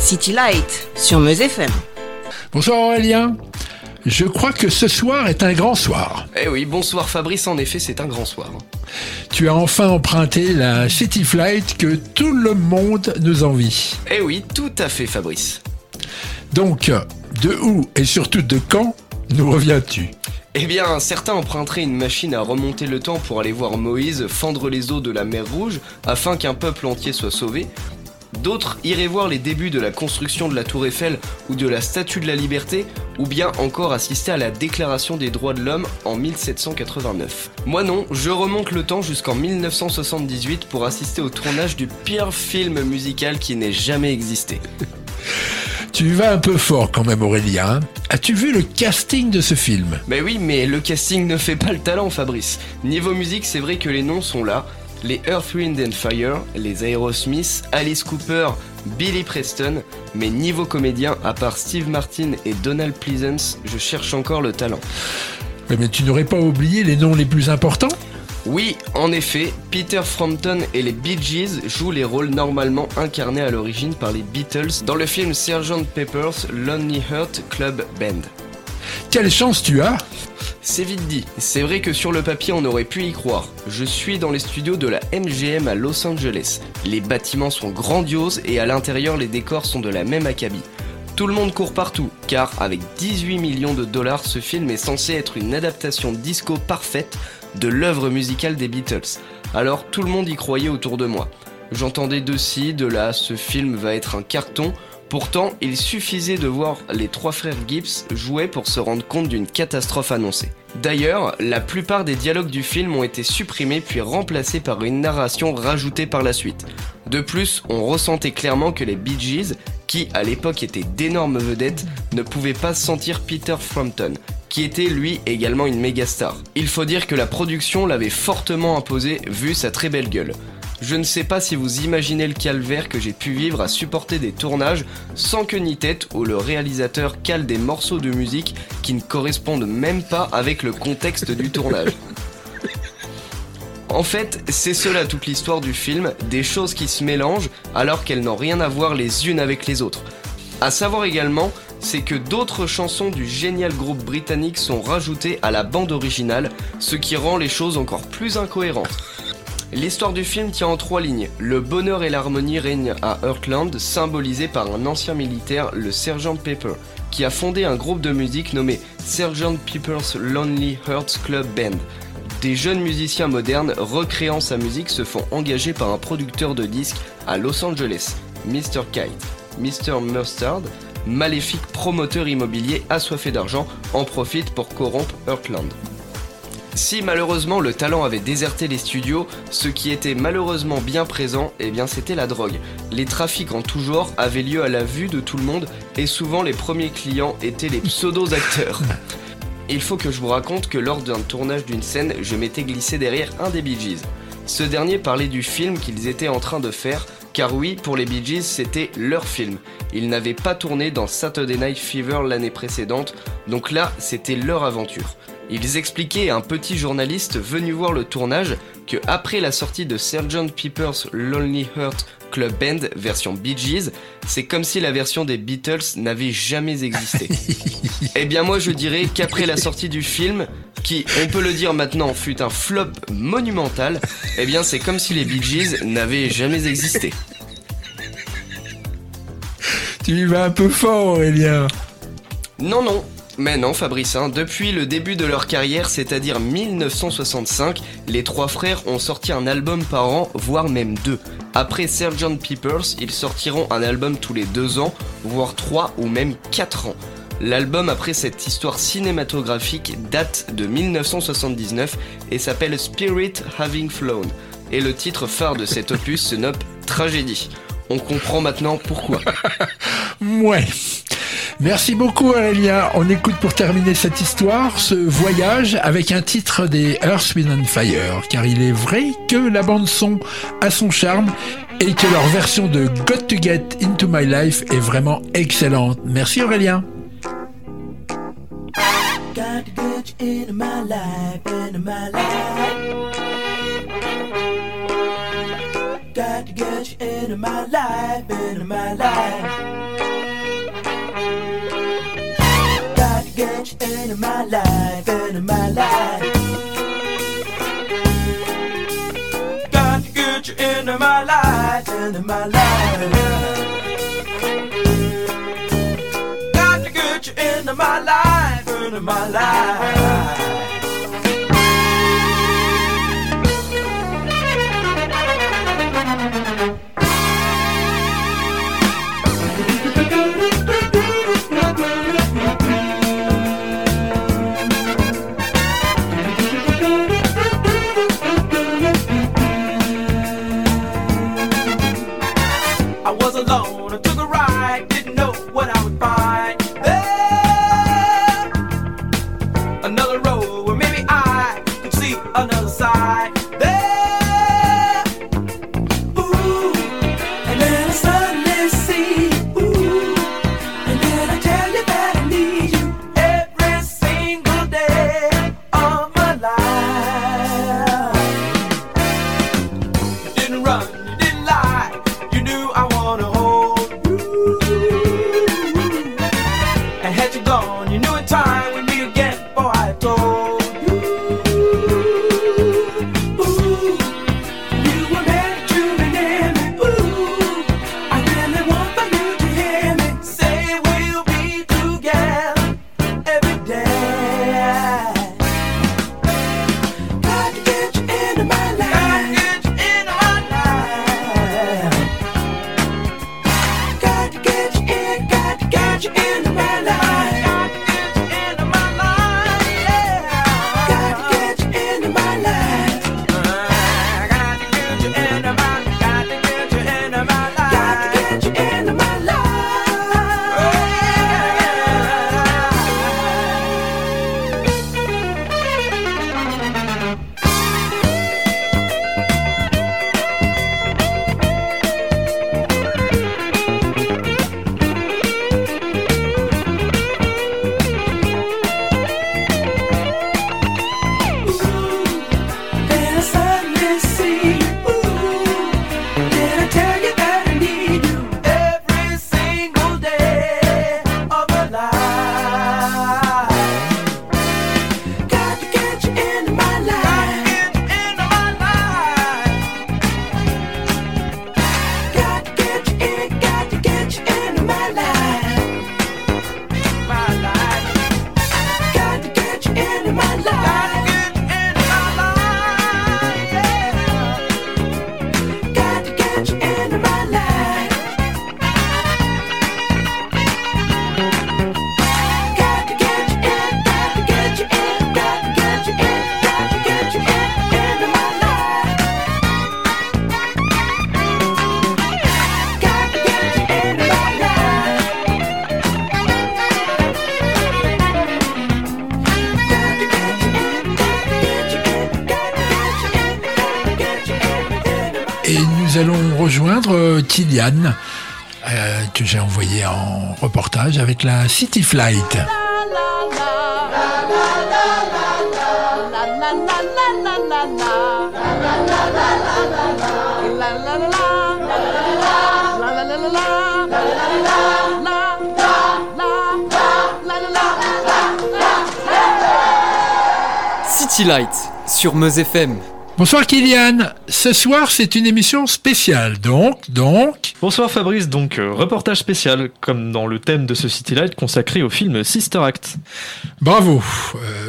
City Light sur Meuse FM. Bonsoir Aurélien. Je crois que ce soir est un grand soir. Eh oui, bonsoir Fabrice, en effet, c'est un grand soir. Tu as enfin emprunté la City Flight que tout le monde nous envie. Eh oui, tout à fait Fabrice. Donc, de où et surtout de quand nous reviens-tu? Eh bien, certains emprunteraient une machine à remonter le temps pour aller voir Moïse fendre les eaux de la mer Rouge afin qu'un peuple entier soit sauvé. D'autres iraient voir les débuts de la construction de la Tour Eiffel ou de la Statue de la Liberté, ou bien encore assister à la Déclaration des droits de l'homme en 1789. Moi non, je remonte le temps jusqu'en 1978 pour assister au tournage du pire film musical qui n'ait jamais existé. Tu vas un peu fort quand même Aurélien. Hein. As-tu vu le casting de ce film? Mais oui, mais le casting ne fait pas le talent Fabrice. Niveau musique, c'est vrai que les noms sont là. Les Earth, Wind and Fire, les Aerosmith, Alice Cooper, Billy Preston, mais niveau comédien, à part Steve Martin et Donald Pleasance, je cherche encore le talent. Mais tu n'aurais pas oublié les noms les plus importants? Oui, en effet, Peter Frampton et les Bee Gees jouent les rôles normalement incarnés à l'origine par les Beatles dans le film Sgt Pepper's Lonely Heart Club Band. Quelle chance tu as C'est vite dit, c'est vrai que sur le papier on aurait pu y croire. Je suis dans les studios de la MGM à Los Angeles. Les bâtiments sont grandioses et à l'intérieur les décors sont de la même acabit. Tout le monde court partout, car avec 18 millions de dollars, ce film est censé être une adaptation disco parfaite de l'œuvre musicale des Beatles. Alors tout le monde y croyait autour de moi. J'entendais de ci, de là, ce film va être un carton. Pourtant, il suffisait de voir les trois frères Gibbs jouer pour se rendre compte d'une catastrophe annoncée. D'ailleurs, la plupart des dialogues du film ont été supprimés puis remplacés par une narration rajoutée par la suite. De plus, on ressentait clairement que les Bee Gees, qui à l'époque étaient d'énormes vedettes, ne pouvaient pas sentir Peter Frampton, qui était lui également une méga star. Il faut dire que la production l'avait fortement imposé vu sa très belle gueule. Je ne sais pas si vous imaginez le calvaire que j'ai pu vivre à supporter des tournages sans que ni tête où le réalisateur cale des morceaux de musique qui ne correspondent même pas avec le contexte du tournage. En fait, c'est cela toute l'histoire du film, des choses qui se mélangent alors qu'elles n'ont rien à voir les unes avec les autres. À savoir également c'est que d'autres chansons du génial groupe britannique sont rajoutées à la bande originale, ce qui rend les choses encore plus incohérentes. L'histoire du film tient en trois lignes. Le bonheur et l'harmonie règnent à Heartland, symbolisé par un ancien militaire, le Sergeant Pepper, qui a fondé un groupe de musique nommé Sergeant Pepper's Lonely Hearts Club Band. Des jeunes musiciens modernes recréant sa musique se font engager par un producteur de disques à Los Angeles, Mr. Kite. Mr. Mustard, maléfique promoteur immobilier assoiffé d'argent, en profite pour corrompre Heartland. Si malheureusement le talent avait déserté les studios, ce qui était malheureusement bien présent, eh bien c'était la drogue. Les trafics en tout genre avaient lieu à la vue de tout le monde et souvent les premiers clients étaient les pseudo-acteurs. Il faut que je vous raconte que lors d'un tournage d'une scène, je m'étais glissé derrière un des Bee Gees. Ce dernier parlait du film qu'ils étaient en train de faire car oui, pour les Bee Gees, c'était leur film. Ils n'avaient pas tourné dans Saturday Night Fever l'année précédente, donc là, c'était leur aventure. Ils expliquaient à un petit journaliste venu voir le tournage que après la sortie de Sgt Pepper's Lonely Heart Club Band version Bee Gees, c'est comme si la version des Beatles n'avait jamais existé. eh bien moi je dirais qu'après la sortie du film, qui, on peut le dire maintenant, fut un flop monumental, eh bien c'est comme si les Bee Gees n'avaient jamais existé. Tu y vas un peu fort Aurélien. Non non, mais non, Fabrice, hein. depuis le début de leur carrière, c'est-à-dire 1965, les trois frères ont sorti un album par an, voire même deux. Après Sgt Peppers, ils sortiront un album tous les deux ans, voire trois ou même quatre ans. L'album après cette histoire cinématographique date de 1979 et s'appelle Spirit Having Flown. Et le titre phare de cet opus se nomme Tragédie. On comprend maintenant pourquoi. ouais. Merci beaucoup Aurélien. On écoute pour terminer cette histoire ce voyage avec un titre des Earth, Wind and Fire, car il est vrai que la bande son a son charme et que leur version de Got to Get Into My Life est vraiment excellente. Merci Aurélien. Into my life, into my life. Got to get you into my life, into my life. Got to get you into my life, into my life. City Flight. City Light sur Meuse FM. Bonsoir Kylian. Ce soir, c'est une émission spéciale. Donc, donc, Bonsoir Fabrice, donc euh, reportage spécial, comme dans le thème de ce City Light consacré au film Sister Act. bravo,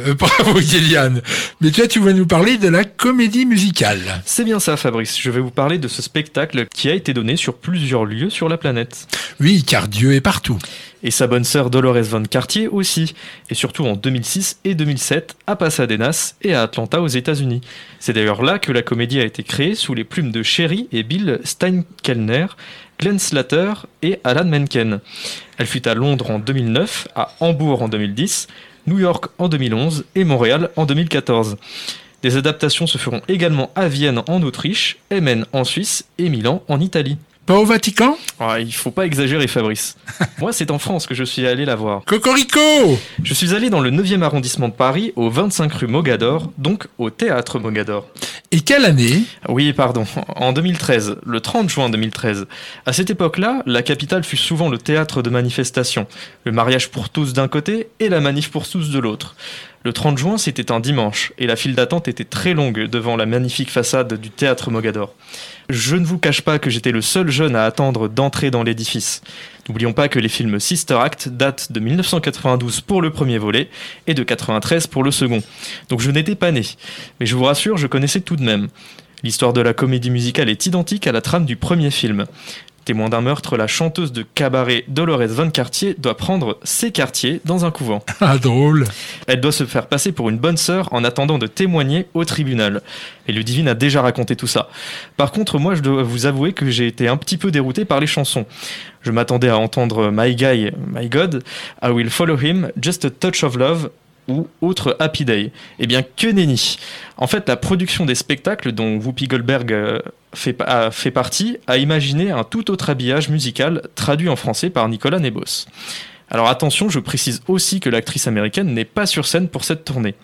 Euh, bravo Kylian. Mais toi, tu vas nous parler de la comédie musicale. C'est bien ça Fabrice, je vais vous parler de ce spectacle qui a été donné sur plusieurs lieux sur la planète. Oui, car Dieu est partout. Et sa bonne sœur Dolores Von Cartier aussi, et surtout en 2006 et 2007 à Pasadenas et à Atlanta aux États-Unis. C'est d'ailleurs là que la comédie a été créée sous les plumes de Sherry et Bill Steinkellner, Glenn Slater et Alan Menken. Elle fut à Londres en 2009, à Hambourg en 2010, New York en 2011 et Montréal en 2014. Des adaptations se feront également à Vienne en Autriche, Emmen en Suisse et Milan en Italie. Pas au Vatican? Ah, il faut pas exagérer Fabrice. Moi c'est en France que je suis allé la voir. Cocorico Je suis allé dans le 9e arrondissement de Paris, au 25 rue Mogador, donc au théâtre Mogador. Et quelle année? Oui, pardon, en 2013, le 30 juin 2013. À cette époque-là, la capitale fut souvent le théâtre de manifestations. Le mariage pour tous d'un côté et la manif pour tous de l'autre. Le 30 juin, c'était un dimanche, et la file d'attente était très longue devant la magnifique façade du théâtre Mogador. Je ne vous cache pas que j'étais le seul jeune à attendre d'entrer dans l'édifice. N'oublions pas que les films Sister Act datent de 1992 pour le premier volet et de 93 pour le second. Donc je n'étais pas né. Mais je vous rassure, je connaissais tout de même. L'histoire de la comédie musicale est identique à la trame du premier film. Témoin d'un meurtre, la chanteuse de cabaret Dolores Van Cartier doit prendre ses quartiers dans un couvent. Ah, drôle. Elle doit se faire passer pour une bonne sœur en attendant de témoigner au tribunal. Et Ludivine a déjà raconté tout ça. Par contre, moi, je dois vous avouer que j'ai été un petit peu dérouté par les chansons. Je m'attendais à entendre My Guy, My God, I Will Follow Him, Just a Touch of Love ou autre Happy Day. Eh bien, que nenni En fait, la production des spectacles dont Whoopi Goldberg euh, fait, partie a imaginé un tout autre habillage musical traduit en français par Nicolas Nebos. Alors attention, je précise aussi que l'actrice américaine n'est pas sur scène pour cette tournée.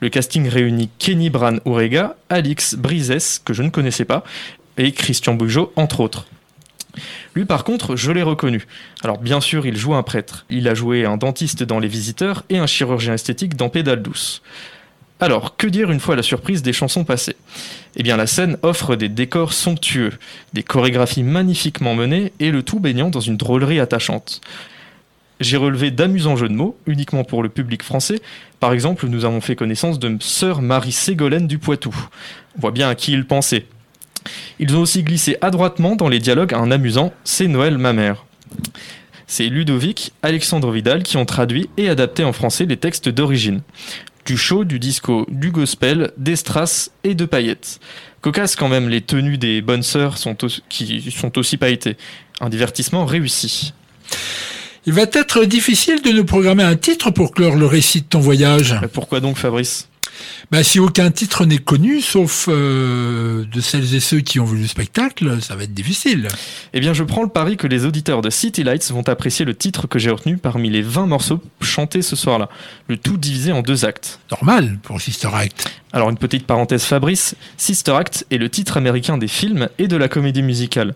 Le casting réunit Kenny Bran Urega, Alix Brises, que je ne connaissais pas, et Christian Bugeaud, entre autres. Lui, par contre, je l'ai reconnu. Alors, bien sûr, il joue un prêtre. Il a joué un dentiste dans Les Visiteurs et un chirurgien esthétique dans Pédale douce. Alors, que dire une fois la surprise des chansons passées? Eh bien, la scène offre des décors somptueux, des chorégraphies magnifiquement menées et le tout baignant dans une drôlerie attachante. J'ai relevé d'amusants jeux de mots, uniquement pour le public français. Par exemple, nous avons fait connaissance de sœur Marie Ségolène du Poitou. On voit bien à qui il pensait. Ils ont aussi glissé adroitement dans les dialogues un amusant C'est Noël ma mère. C'est Ludovic, Alexandre Vidal qui ont traduit et adapté en français les textes d'origine. Du show, du disco, du gospel, des strass et de paillettes. Cocasse quand même, les tenues des bonnes sœurs sont qui sont aussi pailletées. Un divertissement réussi. Il va être difficile de nous programmer un titre pour clore le récit de ton voyage. Mais pourquoi donc Fabrice? Bah, si aucun titre n'est connu, sauf euh, de celles et ceux qui ont vu le spectacle, ça va être difficile. Eh bien, je prends le pari que les auditeurs de City Lights vont apprécier le titre que j'ai retenu parmi les 20 morceaux chantés ce soir-là. Le tout divisé en deux actes. Normal pour Sister Act. Alors, une petite parenthèse Fabrice, Sister Act est le titre américain des films et de la comédie musicale.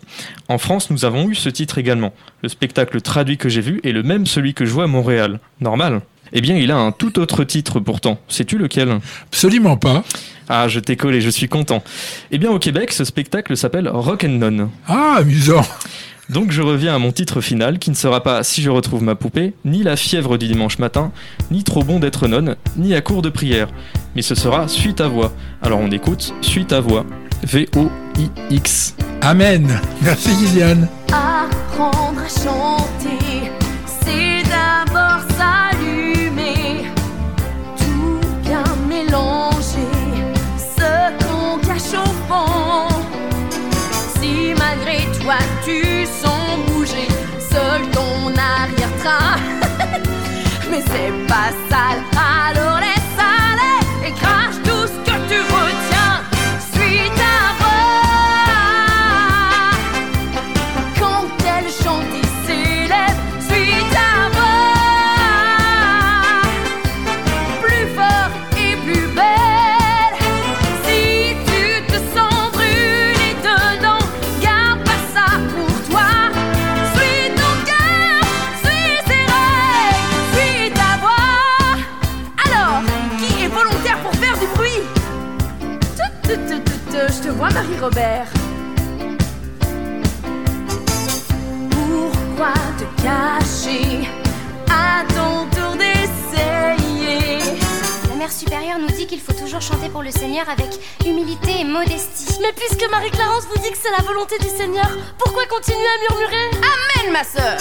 En France, nous avons eu ce titre également. Le spectacle traduit que j'ai vu est le même celui que je vois à Montréal. Normal Eh bien, il a un tout autre titre pourtant. Sais-tu lequel? Absolument pas. Ah, je t'ai collé, je suis content. Eh bien, au Québec, ce spectacle s'appelle Rock and None. Ah, amusant. Donc je reviens à mon titre final qui ne sera pas Si je retrouve ma poupée, ni la fièvre du dimanche matin, ni trop bon d'être nonne, ni à court de prière. Mais ce sera Suite à voix. Alors on écoute Suite à voix. V-O-I-X. Amen. Merci Gillian. Apprendre à chanter, c'est d'abord s'allumer, tu sens bouger, seul ton arrière-train, mais c'est pas sale, mère supérieure nous dit qu'il faut toujours chanter pour le Seigneur avec humilité et modestie. Mais puisque Marie-Clarence vous dit que c'est la volonté du Seigneur, pourquoi continuer à murmurer? Amen, ma sœur.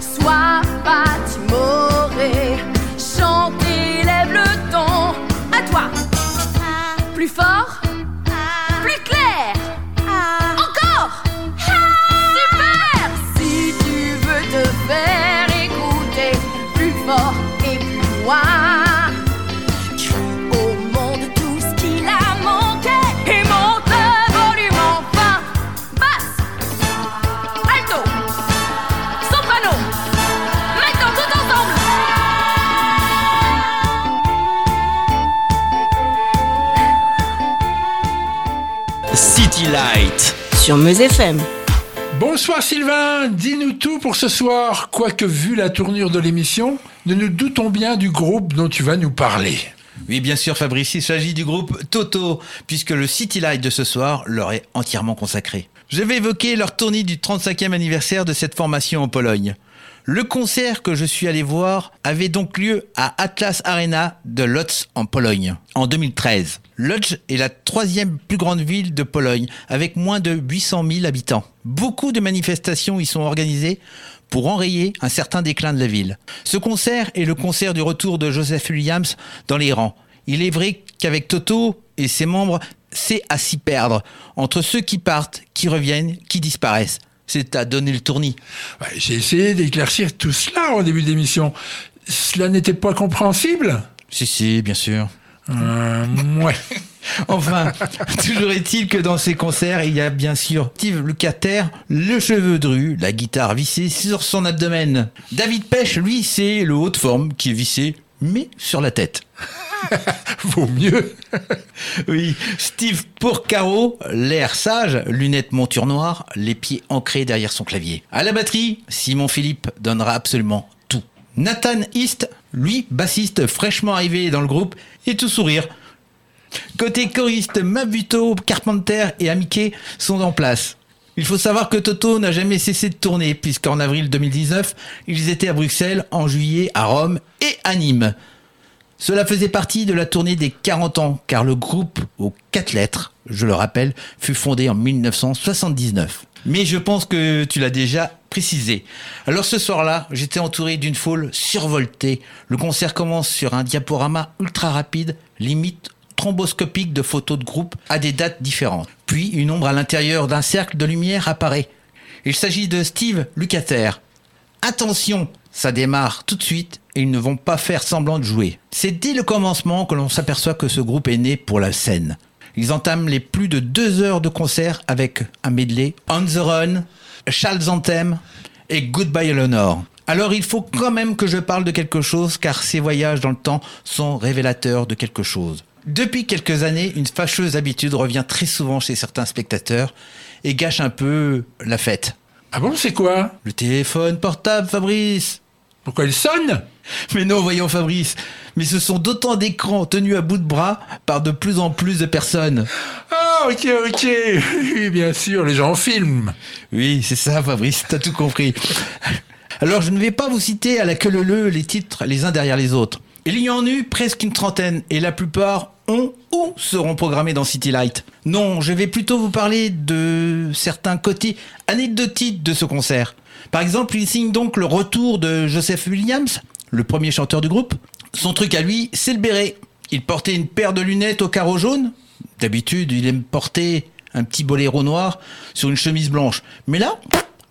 Sois pas timoré, chante et lève le ton. À toi. Plus fort Light. Sur Meuse FM. Bonsoir Sylvain, dis-nous tout pour ce soir. Quoique vu la tournure de l'émission, nous nous doutons bien du groupe dont tu vas nous parler. Oui, bien sûr, Fabrice, il s'agit du groupe Toto, puisque le City Light de ce soir leur est entièrement consacré. Je vais évoquer leur tournée du 35e anniversaire de cette formation en Pologne. Le concert que je suis allé voir avait donc lieu à Atlas Arena de Lodz en Pologne en 2013. Lodz est la troisième plus grande ville de Pologne avec moins de 800 000 habitants. Beaucoup de manifestations y sont organisées pour enrayer un certain déclin de la ville. Ce concert est le concert du retour de Joseph Williams dans les rangs. Il est vrai qu'avec Toto et ses membres, c'est à s'y perdre entre ceux qui partent, qui reviennent, qui disparaissent. C'est à donner le tournis. Ouais, J'ai essayé d'éclaircir tout cela au début d'émission. Cela n'était pas compréhensible Si, si, bien sûr. Euh, Ouais. Enfin, toujours est-il que dans ces concerts, il y a bien sûr Steve Lukather, le cheveu dru, la guitare vissée sur son abdomen. David Pêche, lui, c'est le haut de forme qui est vissé, mais sur la tête. Vaut mieux. Oui, Steve Porcaro, l'air sage, lunettes monture noire, les pieds ancrés derrière son clavier. À la batterie, Simon Philippe donnera absolument. Nathan East, lui, bassiste fraîchement arrivé dans le groupe, est tout sourire. Côté choriste, Mabuto, Carpenter et Amike sont en place. Il faut savoir que Toto n'a jamais cessé de tourner, puisqu'en avril 2019, ils étaient à Bruxelles, en juillet à Rome et à Nîmes. Cela faisait partie de la tournée des 40 ans, car le groupe aux quatre lettres, je le rappelle, fut fondé en 1979. Mais je pense que tu l'as déjà Alors ce soir-là, j'étais entouré d'une foule survoltée. Le concert commence sur un diaporama ultra rapide, limite thromboscopique de photos de groupe à des dates différentes. Puis une ombre à l'intérieur d'un cercle de lumière apparaît. Il s'agit de Steve Lukather. Attention, ça démarre tout de suite et ils ne vont pas faire semblant de jouer. C'est dès le commencement que l'on s'aperçoit que ce groupe est né pour la scène. Ils entament les plus de deux heures de concert avec un medley On the Run, Charles Anthem et Goodbye Eleanor. Alors il faut quand même que je parle de quelque chose car ces voyages dans le temps sont révélateurs de quelque chose. Depuis quelques années, une fâcheuse habitude revient très souvent chez certains spectateurs et gâche un peu la fête. Ah bon, c'est quoi? Le téléphone portable, Fabrice Pourquoi il sonne Mais non, voyons Fabrice, mais ce sont d'autant d'écrans tenus à bout de bras par de plus en plus de personnes. Ah, ok, ok. Oui, bien sûr, les gens filment. Oui, c'est ça Fabrice, t'as tout compris. Alors je ne vais pas vous citer à la queue leu les titres les uns derrière les autres. Il y en eut presque une trentaine et la plupart ont ou seront programmés dans City Light. Non, je vais plutôt vous parler de certains côtés anecdotiques de ce concert. Par exemple, il signe donc le retour de Joseph Williams, le premier chanteur du groupe. Son truc à lui, c'est le béret. Il portait une paire de lunettes au carreau jaune. D'habitude, il aime porter un petit boléro noir sur une chemise blanche. Mais là,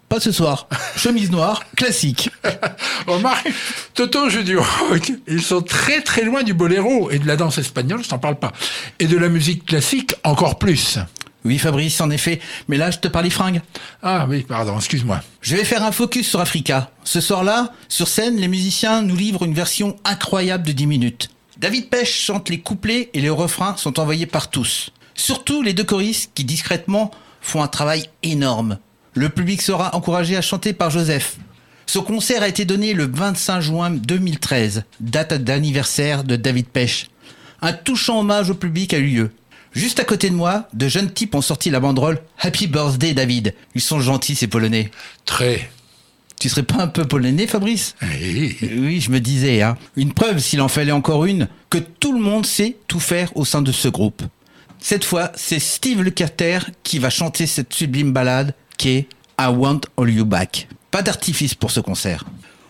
pas ce soir. Chemise noire, classique. Remarque, Toto joue du rock. Ils sont très très loin du boléro et de la danse espagnole, je t'en parle pas. Et de la musique classique, encore plus. Oui, Fabrice, en effet. Mais là, je te parle des fringues. Ah oui, pardon, excuse-moi. Je vais faire un focus sur Africa. Ce soir-là, sur scène, les musiciens nous livrent une version incroyable de 10 minutes. David Pêche chante les couplets et les refrains sont envoyés par tous. Surtout les deux choristes qui discrètement font un travail énorme. Le public sera encouragé à chanter par Joseph. Ce concert a été donné le 25 juin 2013, date d'anniversaire de David Pêche. Un touchant hommage au public a eu lieu. Juste à côté de moi, de jeunes types ont sorti la banderole Happy Birthday David. Ils sont gentils ces Polonais. Très. Tu serais pas un peu polonais, Fabrice? Oui. Oui, je me disais, hein. Une preuve, s'il en fallait encore une, que tout le monde sait tout faire au sein de ce groupe. Cette fois, c'est Steve Lukather qui va chanter cette sublime ballade qui est I Want All You Back. Pas d'artifice pour ce concert.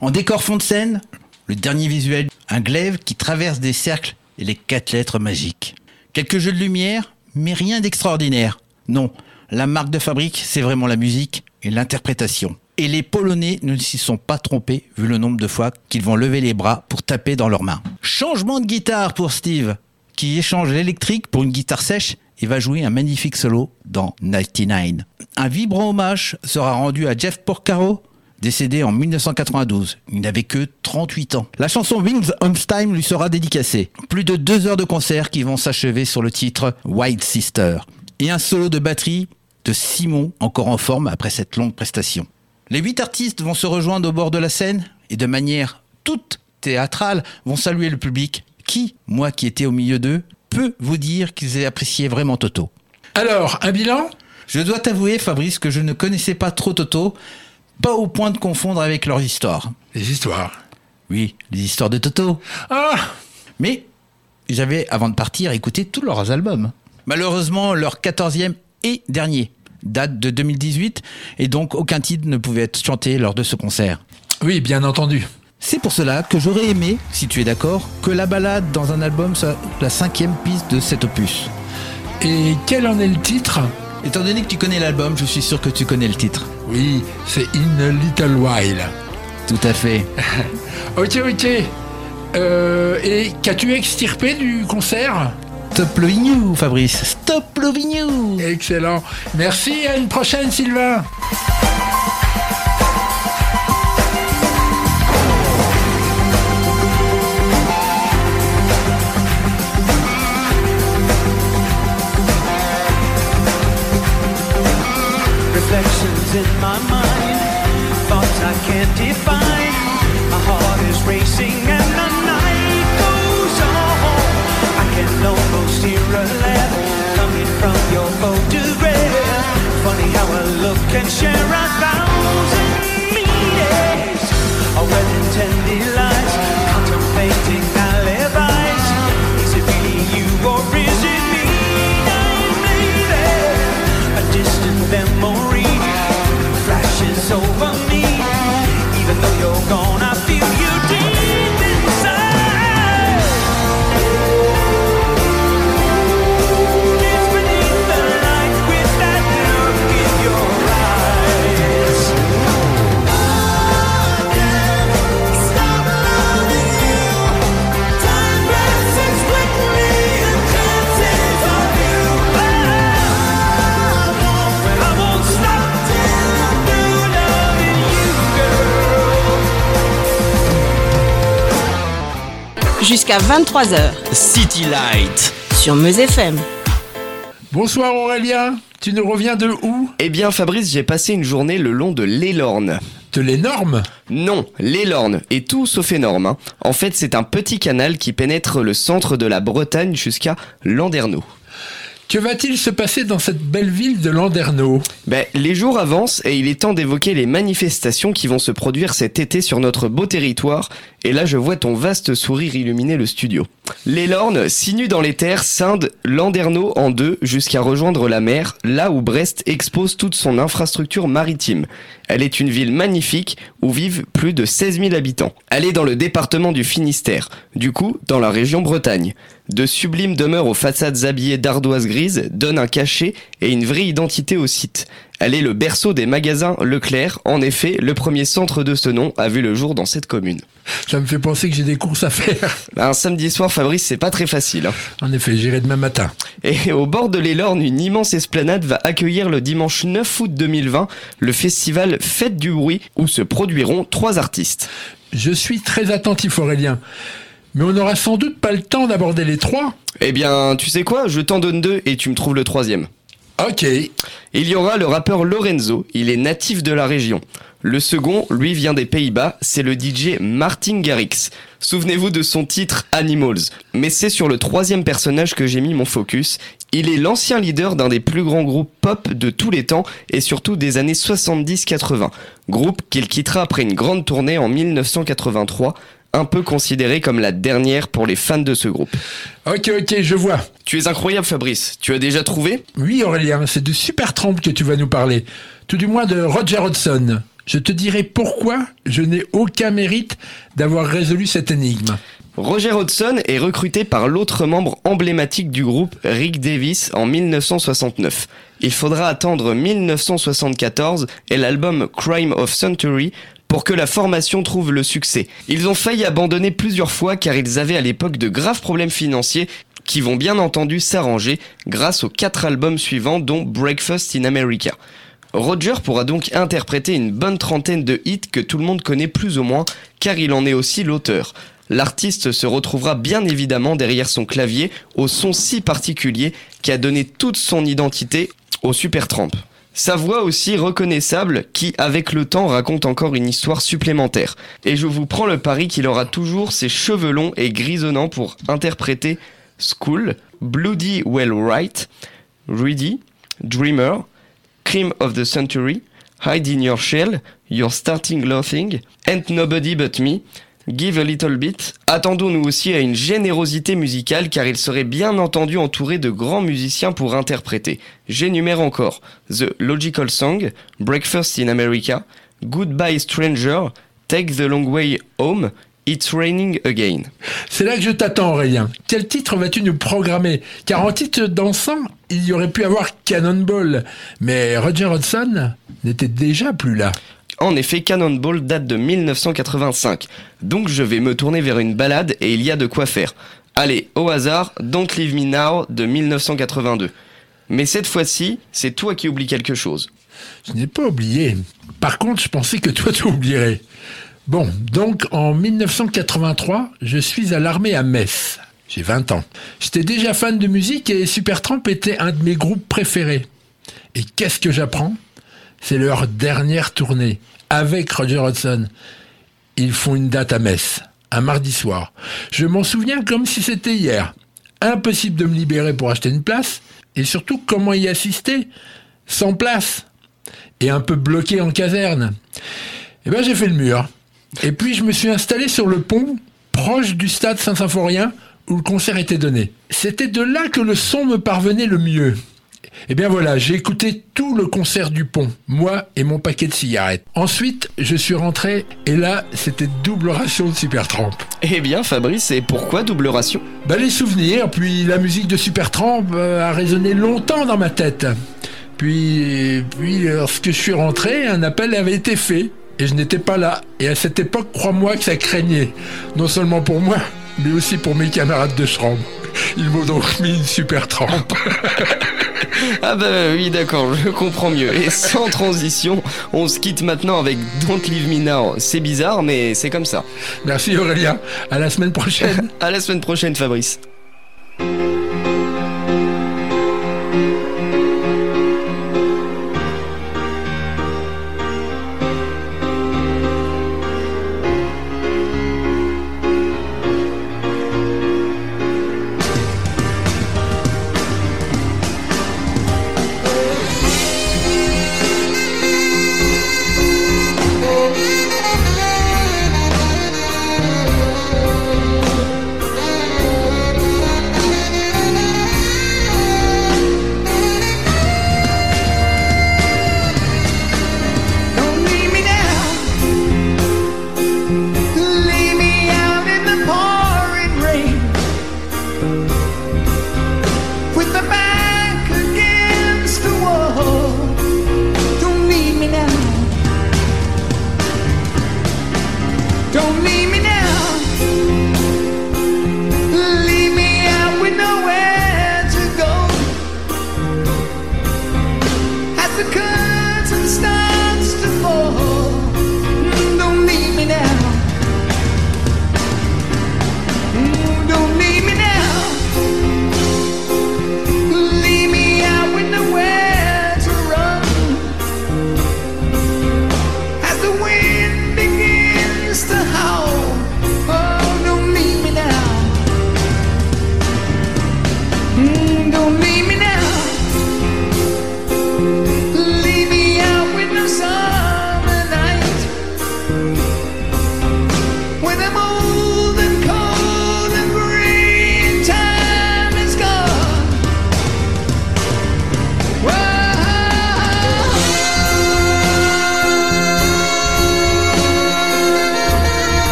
En décor fond de scène, le dernier visuel, un glaive qui traverse des cercles et les quatre lettres magiques. Quelques jeux de lumière, mais rien d'extraordinaire. Non, la marque de fabrique, c'est vraiment la musique et l'interprétation. Et les Polonais ne s'y sont pas trompés vu le nombre de fois qu'ils vont lever les bras pour taper dans leurs mains. Changement de guitare pour Steve, qui échange l'électrique pour une guitare sèche et va jouer un magnifique solo dans 99. Un vibrant hommage sera rendu à Jeff Porcaro, décédé en 1992. Il n'avait que 38 ans. La chanson Wings of Time lui sera dédicacée. Plus de deux heures de concert qui vont s'achever sur le titre White Sister. Et un solo de batterie de Simon, encore en forme après cette longue prestation. Les huit artistes vont se rejoindre au bord de la scène et de manière toute théâtrale vont saluer le public qui, moi qui étais au milieu d'eux, peut vous dire qu'ils appréciaient vraiment Toto? Alors, un bilan? Je dois t'avouer, Fabrice, que je ne connaissais pas trop Toto, pas au point de confondre avec leurs histoires. Les histoires. Oui, les histoires de Toto. Ah Mais j'avais, avant de partir, écouté tous leurs albums. Malheureusement, leur quatorzième et dernier date de 2018 et donc aucun titre ne pouvait être chanté lors de ce concert. Oui, bien entendu. C'est pour cela que j'aurais aimé, si tu es d'accord, que la balade dans un album soit la cinquième piste de cet opus. Et quel en est le titre? Étant donné que tu connais l'album, je suis sûr que tu connais le titre. Oui, c'est In a Little While. Tout à fait. Ok, ok. Euh, et qu'as-tu extirpé du concert? Stop loving you, Fabrice. Stop loving you. Excellent. Merci, à une prochaine, Sylvain. In my mind, thoughts I can't define. My heart is racing and the night goes on. I can almost hear a laugh coming from your photograph. Funny how a look can share a thousand over me. Even though you're gone, Jusqu'à 23h City Light. sur Meuse FM. Bonsoir Aurélien. Tu nous reviens de où? Eh bien Fabrice, j'ai passé une journée le long de l'Élorne. De l'énorme? Non, l'Élorne, et tout sauf énorme. hein. En fait, c'est un petit canal qui pénètre le centre de la Bretagne jusqu'à Landerneau. Que va-t-il se passer dans cette belle ville de Landerneau Ben, les jours avancent et il est temps d'évoquer les manifestations qui vont se produire cet été sur notre beau territoire. Et là, je vois ton vaste sourire illuminer le studio. L'Élorne, sinue dans les terres, scinde Landerneau en deux jusqu'à rejoindre la mer, là où Brest expose toute son infrastructure maritime. Elle est une ville magnifique où vivent plus de 16 000 habitants. Elle est dans le département du Finistère, du coup dans la région Bretagne. De sublimes demeures aux façades habillées d'ardoises grises donnent un cachet et une vraie identité au site. Elle est le berceau des magasins Leclerc. En effet, le premier centre de ce nom a vu le jour dans cette commune. Ça me fait penser que j'ai des courses à faire. Un samedi soir, Fabrice, c'est pas très facile. hein. En effet, j'irai demain matin. Et au bord de l'Élorne, une immense esplanade va accueillir le dimanche 9 août 2020 le festival Fête du bruit où se produiront trois artistes. Je suis très attentif Aurélien. Mais on n'aura sans doute pas le temps d'aborder les trois. Eh bien, tu sais quoi? Je t'en donne deux et tu me trouves le troisième. Ok. Il y aura le rappeur Lorenzo, il est natif de la région. Le second, lui, vient des Pays-Bas, c'est le DJ Martin Garrix. Souvenez-vous de son titre Animals. Mais c'est sur le troisième personnage que j'ai mis mon focus. Il est l'ancien leader d'un des plus grands groupes pop de tous les temps et surtout des années 70-80. Groupe qu'il quittera après une grande tournée en 1983, un peu considéré comme la dernière pour les fans de ce groupe. Ok, ok, je vois. Tu es incroyable Fabrice, tu as déjà trouvé? Oui Aurélien, c'est de Super Tramp que tu vas nous parler. Tout du moins de Roger Hodgson. Je te dirai pourquoi je n'ai aucun mérite d'avoir résolu cette énigme. Roger Hodgson est recruté par l'autre membre emblématique du groupe, Rick Davis, en 1969. Il faudra attendre 1974 et l'album Crime of Century pour que la formation trouve le succès. Ils ont failli abandonner plusieurs fois car ils avaient à l'époque de graves problèmes financiers qui vont bien entendu s'arranger grâce aux quatre albums suivants dont Breakfast in America. Roger pourra donc interpréter une bonne trentaine de hits que tout le monde connaît plus ou moins car il en est aussi l'auteur. L'artiste se retrouvera bien évidemment derrière son clavier au son si particulier qui a donné toute son identité au Supertramp. Sa voix aussi reconnaissable qui, avec le temps, raconte encore une histoire supplémentaire. Et je vous prends le pari qu'il aura toujours ses cheveux longs et grisonnants pour interpréter School, Bloody Well Right, Ready, Dreamer, Cream of the Century, Hide in Your Shell, You're Starting Laughing, Ain't Nobody But Me, Give a Little Bit. Attendons-nous aussi à une générosité musicale car il serait bien entendu entouré de grands musiciens pour interpréter. J'énumère encore The Logical Song, Breakfast in America, Goodbye Stranger, Take the Long Way Home, It's Raining Again. C'est là que je t'attends, Aurélien. Quel titre vas-tu nous programmer? Car en titre dansant, il y aurait pu avoir Cannonball, mais Roger Hodgson n'était déjà plus là. En effet, Cannonball date de 1985, donc je vais me tourner vers une balade et il y a de quoi faire. Allez, au hasard, Don't Leave Me Now de 1982. Mais cette fois-ci, c'est toi qui oublies quelque chose. Je n'ai pas oublié. Par contre, je pensais que toi tu oublierais. Bon, donc en 1983, je suis à l'armée à Metz. J'ai 20 ans. J'étais déjà fan de musique et Supertramp était un de mes groupes préférés. Et qu'est-ce que j'apprends? C'est leur dernière tournée avec Roger Hodgson. Ils font une date à Metz, un mardi soir. Je m'en souviens comme si c'était hier. Impossible de me libérer pour acheter une place et surtout comment y assister sans place et un peu bloqué en caserne? Eh ben j'ai fait le mur. Et puis je me suis installé sur le pont, proche du stade Saint-Symphorien, où le concert était donné. C'était de là que le son me parvenait le mieux. Eh bien voilà, j'ai écouté tout le concert du pont, moi et mon paquet de cigarettes. Ensuite, je suis rentré et là, c'était double ration de Supertramp. Eh bien, Fabrice, et pourquoi double ration? Bah les souvenirs, puis la musique de Supertramp euh, a résonné longtemps dans ma tête. Puis, puis lorsque je suis rentré, un appel avait été fait et je n'étais pas là. Et à cette époque, crois-moi que ça craignait. Non seulement pour moi, mais aussi pour mes camarades de chambre. Ils m'ont donc mis une super trempe. Ah bah oui, d'accord, je comprends mieux. Et sans transition, on se quitte maintenant avec Don't Leave Me Now. C'est bizarre, mais c'est comme ça. Merci Aurélien. À la semaine prochaine. À la semaine prochaine, Fabrice.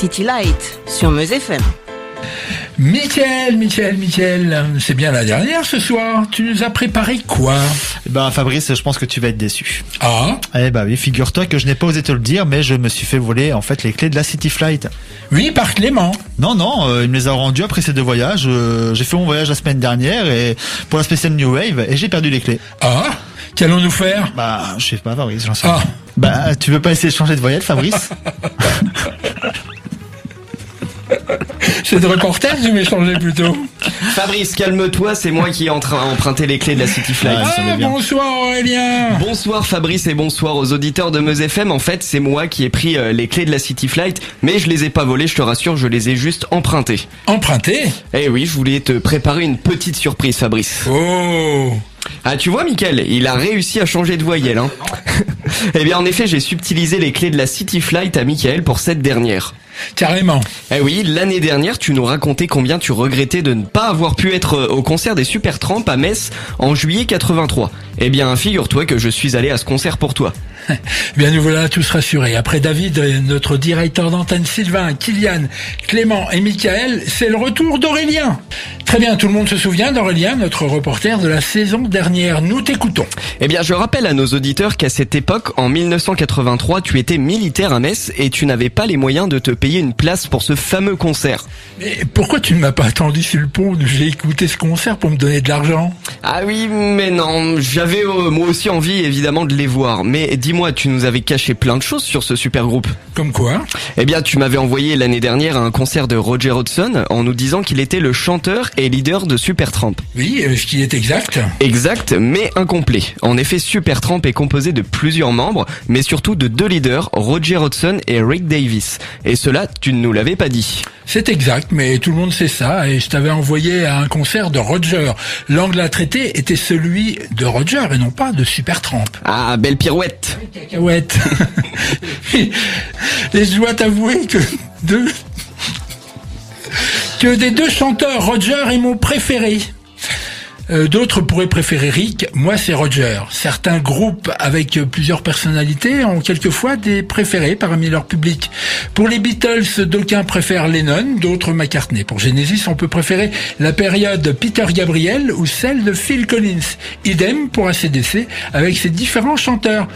City Light sur Meuse FM. Michael, Michael, Michael, c'est bien la dernière ce soir. Tu nous as préparé quoi? Ben Fabrice, je pense que tu vas être déçu. Ah? Eh ben oui, figure-toi que je n'ai pas osé te le dire, mais je me suis fait voler en fait les clés de la City Flight. Oui, par Clément. Non, non, euh, il me les a rendues après ces deux voyages. Euh, j'ai fait mon voyage la semaine dernière et pour la spéciale New Wave et j'ai perdu les clés. Ah? Qu'allons-nous faire? Bah, je sais pas, Fabrice, j'en sais Ah. rien. Bah, tu veux pas essayer de changer de voyelle, Fabrice? C'est de reporter, je changer plutôt. Fabrice, calme-toi, c'est moi qui ai en train emprunté les clés de la City Flight. Ah, bonsoir Aurélien Bonsoir Fabrice et bonsoir aux auditeurs de Meuse FM. En fait, c'est moi qui ai pris euh, les clés de la City Flight, mais je les ai pas volées, je te rassure, je les ai juste empruntées. Emprunté Eh oui, je voulais te préparer une petite surprise, Fabrice. Oh Ah, tu vois, Mickaël, il a réussi à changer de voyelle, hein. eh bien, en effet, j'ai subtilisé les clés de la City Flight à Mickaël pour cette dernière. Carrément. Eh oui, l'année dernière, tu nous racontais combien tu regrettais de ne pas avoir pu être euh, au concert des Supertramp à Metz en juillet 83. Eh bien, figure-toi que je suis allé à ce concert pour toi. Bien nous voilà tous rassurés. Après David, euh, notre directeur d'antenne Sylvain, Kylian, Clément et Michael, c'est le retour d'Aurélien. Très bien, tout le monde se souvient d'Aurélien, notre reporter de la saison dernière. Nous t'écoutons. Eh bien, je rappelle à nos auditeurs qu'à cette époque, en 1983, tu étais militaire à Metz et tu n'avais pas les moyens de te payer une place pour ce fameux concert. Mais pourquoi tu ne m'as pas attendu sur le pont J'ai écouté ce concert pour me donner de l'argent? Ah oui, mais non, j'avais euh, moi aussi envie évidemment de les voir. Mais dis-moi, tu nous avais caché plein de choses sur ce super groupe. Comme quoi? Eh bien, tu m'avais envoyé l'année dernière à un concert de Roger Hodgson en nous disant qu'il était le chanteur et leader de Supertramp. Oui, euh, ce qui est exact. Exact, mais incomplet. En effet, Supertramp est composé de plusieurs membres, mais surtout de deux leaders, Roger Hodgson et Rick Davis. Et cela, tu ne nous l'avais pas dit. C'est exact, mais tout le monde sait ça, et je t'avais envoyé à un concert de Roger. L'angle à traiter était celui de Roger et non pas de Supertramp. Ah, belle pirouette. Cacahuète. et je dois t'avouer que deux, que des deux chanteurs, Roger est mon préféré. Euh, D'autres pourraient préférer Rick, moi c'est Roger. Certains groupes avec euh, plusieurs personnalités ont quelquefois des préférés parmi leur public. Pour les Beatles, d'aucuns préfèrent Lennon, d'autres McCartney. Pour Genesis, on peut préférer la période Peter Gabriel ou celle de Phil Collins. Idem pour ACDC avec ses différents chanteurs.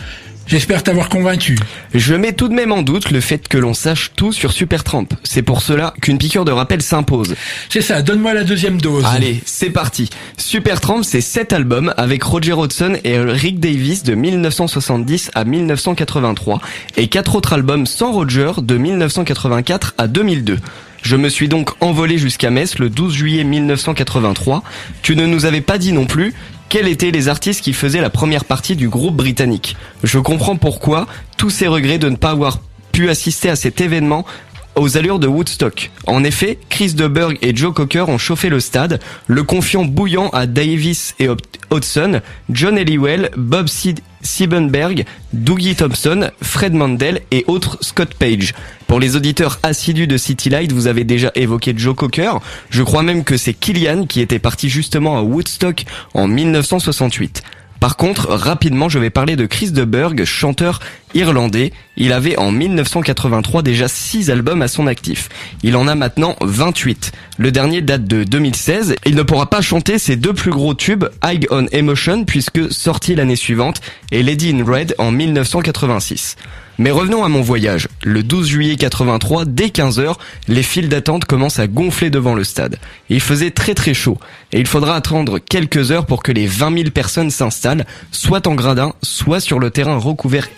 J'espère t'avoir convaincu. Je mets tout de même en doute le fait que l'on sache tout sur Supertramp. C'est pour cela qu'une piqûre de rappel s'impose. C'est ça, donne-moi la deuxième dose. Allez, c'est parti. Supertramp, c'est sept albums avec Roger Hodgson et Rick Davis de 1970 à 1983 et quatre autres albums sans Roger de 1984 à 2002. Je me suis donc envolé jusqu'à Metz le 12 juillet 1983. Tu ne nous avais pas dit non plus quels étaient les artistes qui faisaient la première partie du groupe britannique. Je comprends pourquoi tous ces regrets de ne pas avoir pu assister à cet événement aux allures de Woodstock. En effet, Chris DeBerg et Joe Cocker ont chauffé le stade, le confiant bouillant à Davis et Hodgson, John Elliwell, Bob Siebenberg, Dougie Thompson, Fred Mandel et autres Scott Page. Pour les auditeurs assidus de City Light, vous avez déjà évoqué Joe Cocker. Je crois même que c'est Killian qui était parti justement à Woodstock en 1968. Par contre, rapidement, je vais parler de Chris DeBerg, chanteur irlandais. Il avait en 1983 déjà 6 albums à son actif. Il en a maintenant 28. Le dernier date de 2016. Il ne pourra pas chanter ses deux plus gros tubes, High on Emotion, puisque sorti l'année suivante, et Lady in Red en 1986. Mais revenons à mon voyage. Le 12 juillet 83, dès 15h, les files d'attente commencent à gonfler devant le stade. Il faisait très très chaud, et il faudra attendre quelques heures pour que les 20 000 personnes s'installent, soit en gradin, soit sur le terrain recouvert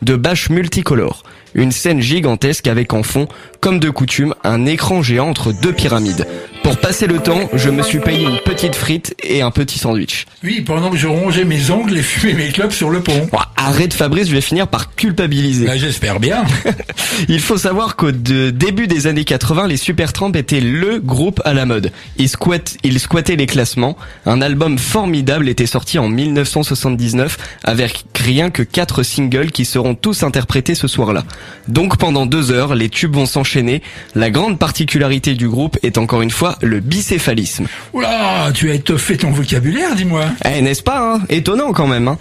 de bâches multicolores. Une scène gigantesque avec en fond, comme de coutume, un écran géant entre deux pyramides. Pour passer le temps, je me suis payé une petite frite et un petit sandwich. Oui, pendant que je rongeais mes ongles et fumais mes clopes sur le pont. Bon, arrête Fabrice, je vais finir par culpabiliser. Bah, J'espère bien. Il faut savoir qu'au de- début des années 80, les Supertramp étaient le groupe à la mode. Ils, squattent, ils squattaient les classements. Un album formidable était sorti en 1979 avec rien que quatre singles qui seront tous interprétés ce soir-là. Donc pendant deux heures, les tubes vont s'enchaîner. La grande particularité du groupe est encore une fois le bicéphalisme. Oula, tu as étoffé ton vocabulaire, dis-moi. Eh, n'est-ce pas hein? Étonnant quand même. Hein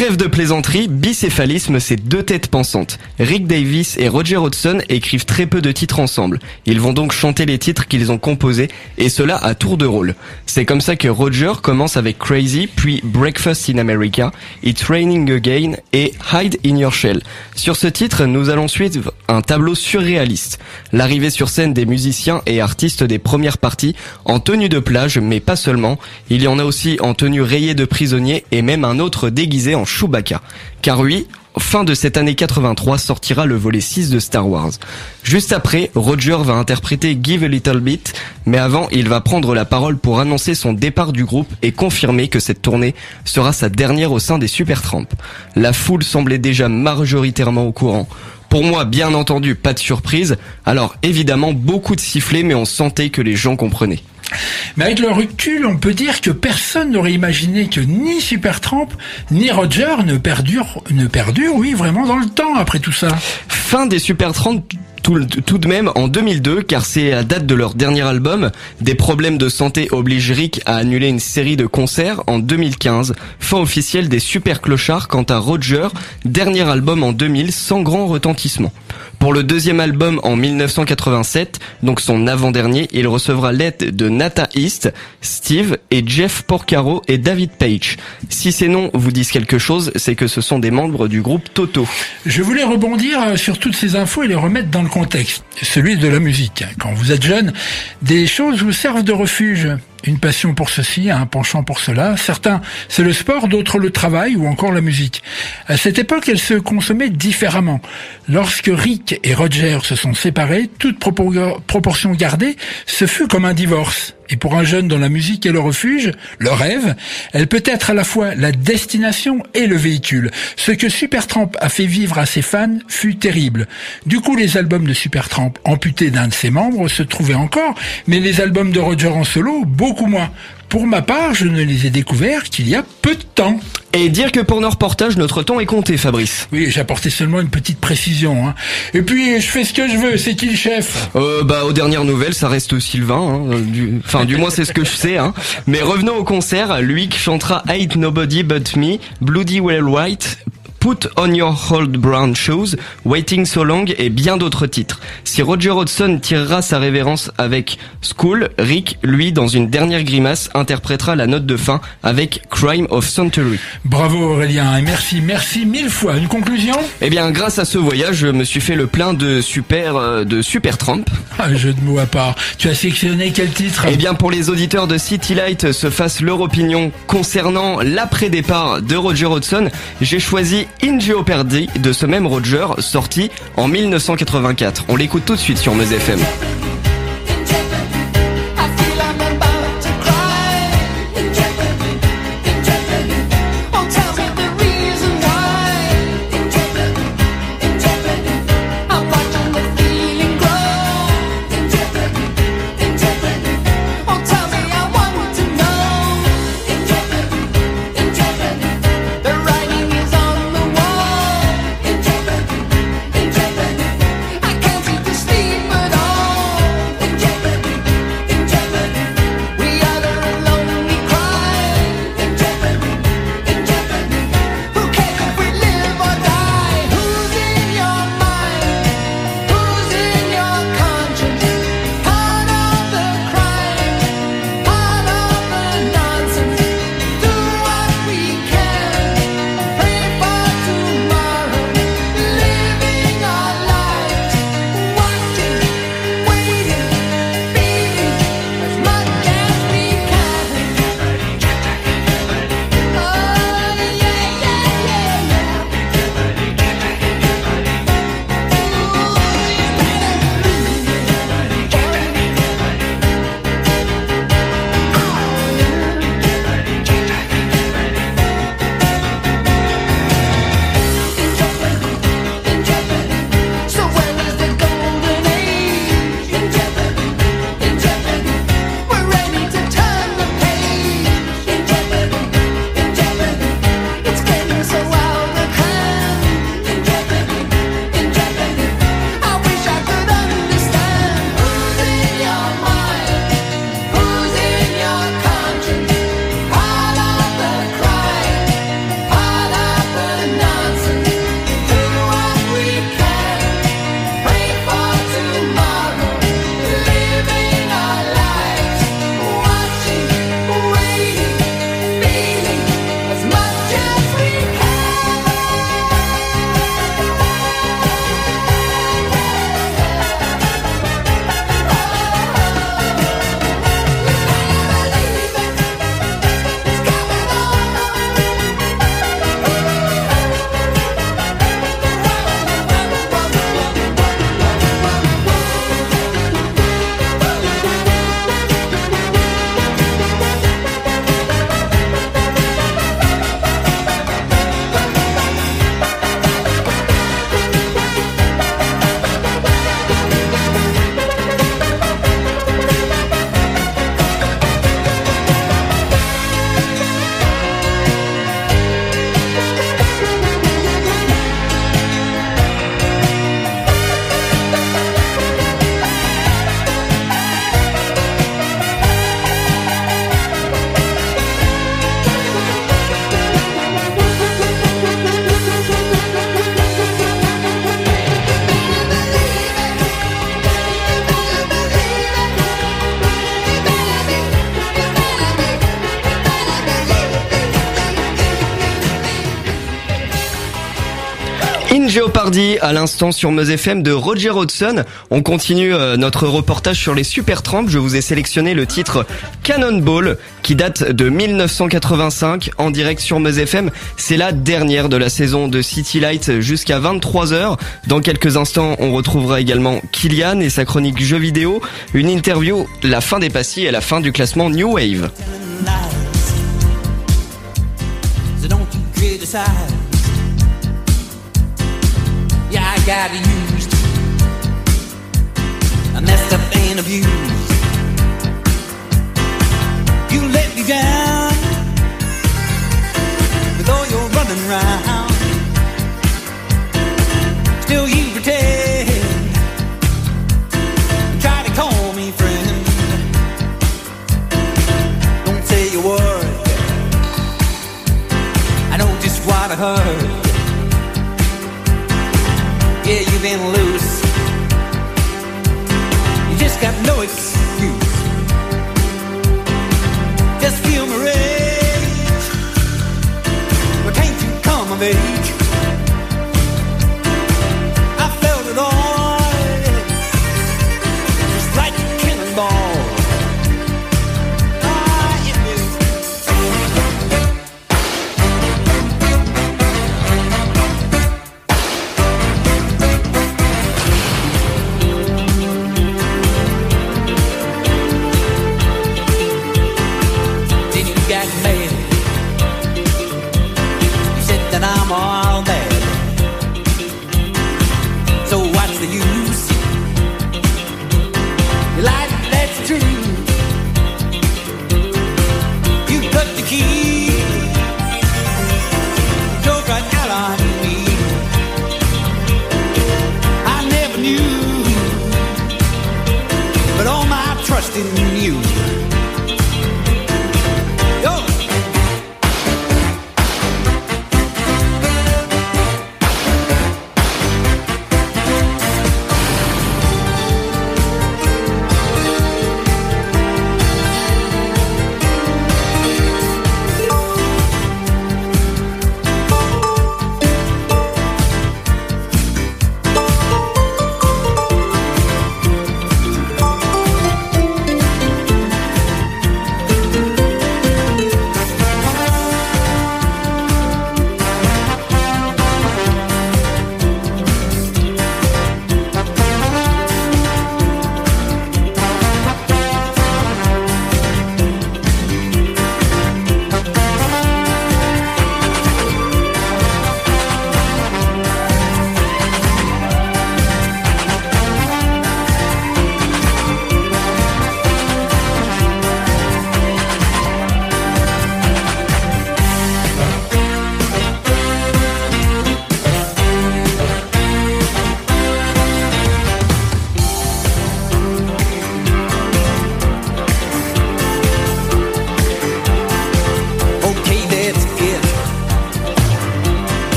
Trêve de plaisanterie, bicéphalisme, c'est deux têtes pensantes. Rick Davis et Roger Hodgson écrivent très peu de titres ensemble. Ils vont donc chanter les titres qu'ils ont composés, et cela à tour de rôle. C'est comme ça que Roger commence avec Crazy, puis Breakfast in America, It's Raining Again et Hide in Your Shell. Sur ce titre, nous allons suivre un tableau surréaliste. L'arrivée sur scène des musiciens et artistes des premières parties, en tenue de plage, mais pas seulement. Il y en a aussi en tenue rayée de prisonnier et même un autre déguisé en Car oui, fin de cette année 83 sortira le volet 6 de Star Wars. Juste après, Roger va interpréter Give a Little Bit, mais avant, il va prendre la parole pour annoncer son départ du groupe et confirmer que cette tournée sera sa dernière au sein des Supertramp. La foule semblait déjà majoritairement au courant. Pour moi, bien entendu, pas de surprise. Alors, évidemment, beaucoup de sifflets, mais on sentait que les gens comprenaient. Mais avec le recul, on peut dire que personne n'aurait imaginé que ni Supertramp ni Roger ne perdurent, ne perdurent, oui, vraiment dans le temps après tout ça. Fin des Supertramp tout, tout de même en 2002, car c'est à date de leur dernier album. Des problèmes de santé obligent Rick à annuler une série de concerts en 2015. Fin officielle des Super Clochards quant à Roger, dernier album en 2000 sans grand retentissement. Pour le deuxième album en 1987, donc son avant-dernier, il recevra l'aide de Nata East, Steve et Jeff Porcaro et David Page. Si ces noms vous disent quelque chose, c'est que ce sont des membres du groupe Toto. Je voulais rebondir euh, sur toutes ces infos et les remettre dans le contexte, celui de la musique. Quand vous êtes jeune, des choses vous servent de refuge. Une passion pour ceci, un penchant pour cela. Certains, c'est le sport, d'autres le travail ou encore la musique. À cette époque, elle se consommait différemment. Lorsque Rick et Roger se sont séparés, toute propor- proportion gardée, ce fut comme un divorce. Et pour un jeune dont la musique est le refuge, le rêve, elle peut être à la fois la destination et le véhicule. Ce que Supertramp a fait vivre à ses fans fut terrible. Du coup, les albums de Supertramp amputés d'un de ses membres se trouvaient encore, mais les albums de Roger en solo, beaucoup moins. Pour ma part, je ne les ai découverts qu'il y a peu de temps. Et dire que pour nos reportages, notre temps est compté, Fabrice. Oui, j'ai apporté seulement une petite précision. Hein. Et puis, je fais ce que je veux. C'est qui le chef? Euh, bah, aux dernières nouvelles, ça reste Sylvain. Hein, du... Enfin, du moins, c'est ce que je sais. Hein. Mais revenons au concert. Lui qui chantera Ain't Nobody But Me, Bloody Well White, Put on Your Old Brown Shoes, Waiting So Long et bien d'autres titres. Si Roger Hodgson tirera sa révérence avec School, Rick, lui, dans une dernière grimace, interprétera la note de fin avec Crime of Century. Bravo Aurélien et merci, merci mille fois. Une conclusion? Eh bien, grâce à ce voyage, je me suis fait le plein de super, euh, de super Trump. Un jeu de mots à part. Tu as sélectionné quel titre? Eh bien, pour les auditeurs de City Light se fassent leur opinion concernant l'après-départ de Roger Hodgson, j'ai choisi In Jeopardy de ce même Roger, sorti en 1984. On l'écoute tout de suite sur Meuse FM. Jeopardy à l'instant sur Meuse FM de Roger Hodgson. On continue euh, notre reportage sur les Super Tramps. Je vous ai sélectionné le titre Cannonball qui date de 1985 en direct sur Meuse FM. C'est la dernière de la saison de City Light jusqu'à 23h. Dans quelques instants, on retrouvera également Kylian et sa chronique jeux vidéo, une interview, la fin des pastilles et la fin du classement New Wave. Got used. I messed up and abused. You let me down with all your running round. Still you pretend. Try to call me friend. Don't say a word. I know just what I heard. Yeah, you've been loose. You just got no excuse. Just feel my rage. But can't you come of age?